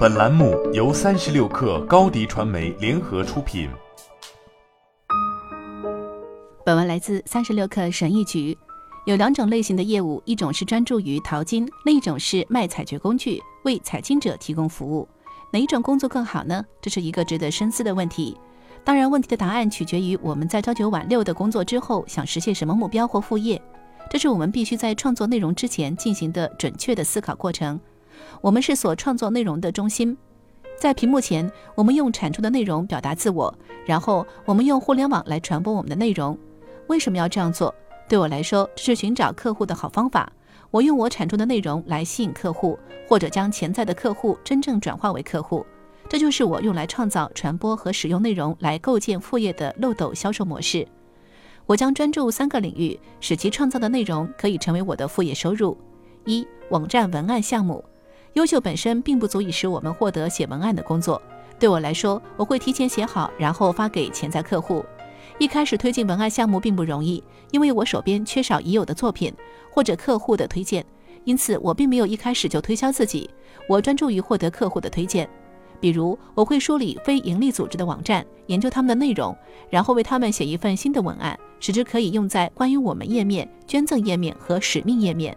本栏目由三十六氪高低传媒联合出品。本文来自三十六氪神译局。有两种类型的业务，一种是专注于淘金，另一种是卖采掘工具，为采金者提供服务。哪一种工作更好呢？这是一个值得深思的问题。当然，问题的答案取决于我们在朝九晚六的工作之后想实现什么目标或副业。这是我们必须在创作内容之前进行的准确的思考过程。我们是所创作内容的中心，在屏幕前，我们用产出的内容表达自我，然后我们用互联网来传播我们的内容。为什么要这样做？对我来说，这是寻找客户的好方法。我用我产出的内容来吸引客户，或者将潜在的客户真正转化为客户。这就是我用来创造、传播和使用内容来构建副业的漏斗销售模式。我将专注三个领域，使其创造的内容可以成为我的副业收入。一、网站文案项目。优秀本身并不足以使我们获得写文案的工作。对我来说，我会提前写好，然后发给潜在客户。一开始推进文案项目并不容易，因为我手边缺少已有的作品或者客户的推荐，因此我并没有一开始就推销自己。我专注于获得客户的推荐，比如我会梳理非盈利组织的网站，研究他们的内容，然后为他们写一份新的文案，使之可以用在关于我们页面、捐赠页面和使命页面。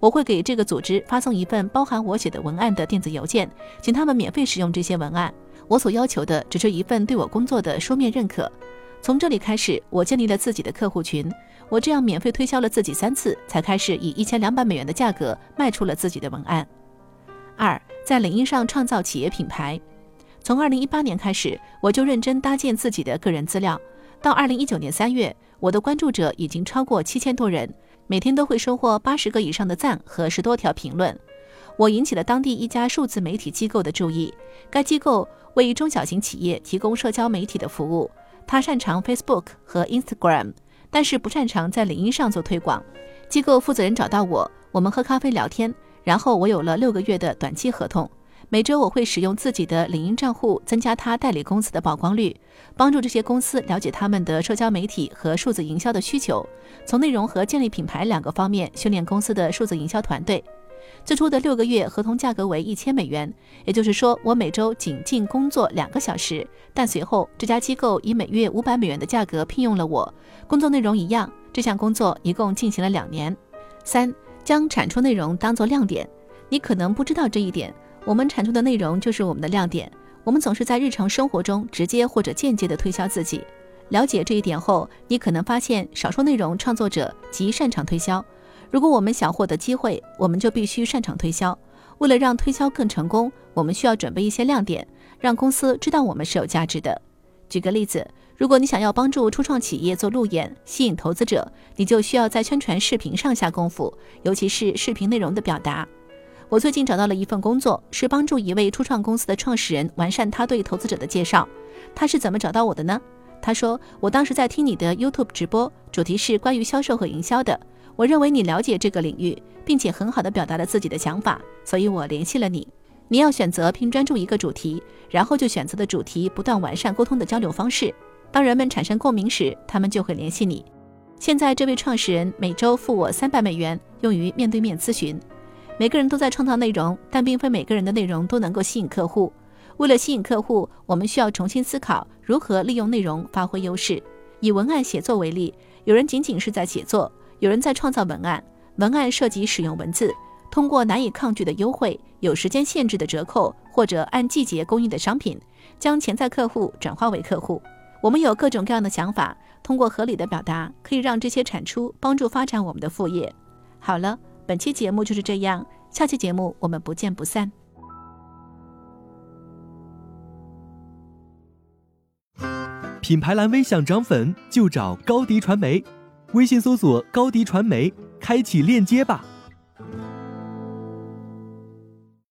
我会给这个组织发送一份包含我写的文案的电子邮件，请他们免费使用这些文案。我所要求的只是一份对我工作的书面认可。从这里开始，我建立了自己的客户群。我这样免费推销了自己三次，才开始以一千两百美元的价格卖出了自己的文案。二，在领英上创造企业品牌。从二零一八年开始，我就认真搭建自己的个人资料。到二零一九年三月，我的关注者已经超过七千多人。每天都会收获八十个以上的赞和十多条评论，我引起了当地一家数字媒体机构的注意。该机构为中小型企业提供社交媒体的服务，他擅长 Facebook 和 Instagram，但是不擅长在领英上做推广。机构负责人找到我，我们喝咖啡聊天，然后我有了六个月的短期合同。每周我会使用自己的领英账户增加他代理公司的曝光率，帮助这些公司了解他们的社交媒体和数字营销的需求，从内容和建立品牌两个方面训练公司的数字营销团队。最初的六个月合同价格为一千美元，也就是说我每周仅进工作两个小时。但随后这家机构以每月五百美元的价格聘用了我，工作内容一样。这项工作一共进行了两年。三，将产出内容当作亮点，你可能不知道这一点。我们产出的内容就是我们的亮点。我们总是在日常生活中直接或者间接地推销自己。了解这一点后，你可能发现少数内容创作者极擅长推销。如果我们想获得机会，我们就必须擅长推销。为了让推销更成功，我们需要准备一些亮点，让公司知道我们是有价值的。举个例子，如果你想要帮助初创企业做路演，吸引投资者，你就需要在宣传视频上下功夫，尤其是视频内容的表达。我最近找到了一份工作，是帮助一位初创公司的创始人完善他对投资者的介绍。他是怎么找到我的呢？他说：“我当时在听你的 YouTube 直播，主题是关于销售和营销的。我认为你了解这个领域，并且很好的表达了自己的想法，所以我联系了你。你要选择并专注一个主题，然后就选择的主题不断完善沟通的交流方式。当人们产生共鸣时，他们就会联系你。现在这位创始人每周付我三百美元，用于面对面咨询。”每个人都在创造内容，但并非每个人的内容都能够吸引客户。为了吸引客户，我们需要重新思考如何利用内容发挥优势。以文案写作为例，有人仅仅是在写作，有人在创造文案。文案涉及使用文字，通过难以抗拒的优惠、有时间限制的折扣或者按季节供应的商品，将潜在客户转化为客户。我们有各种各样的想法，通过合理的表达，可以让这些产出帮助发展我们的副业。好了。本期节目就是这样，下期节目我们不见不散。品牌蓝 V 想涨粉就找高迪传媒，微信搜索高迪传媒，开启链接吧。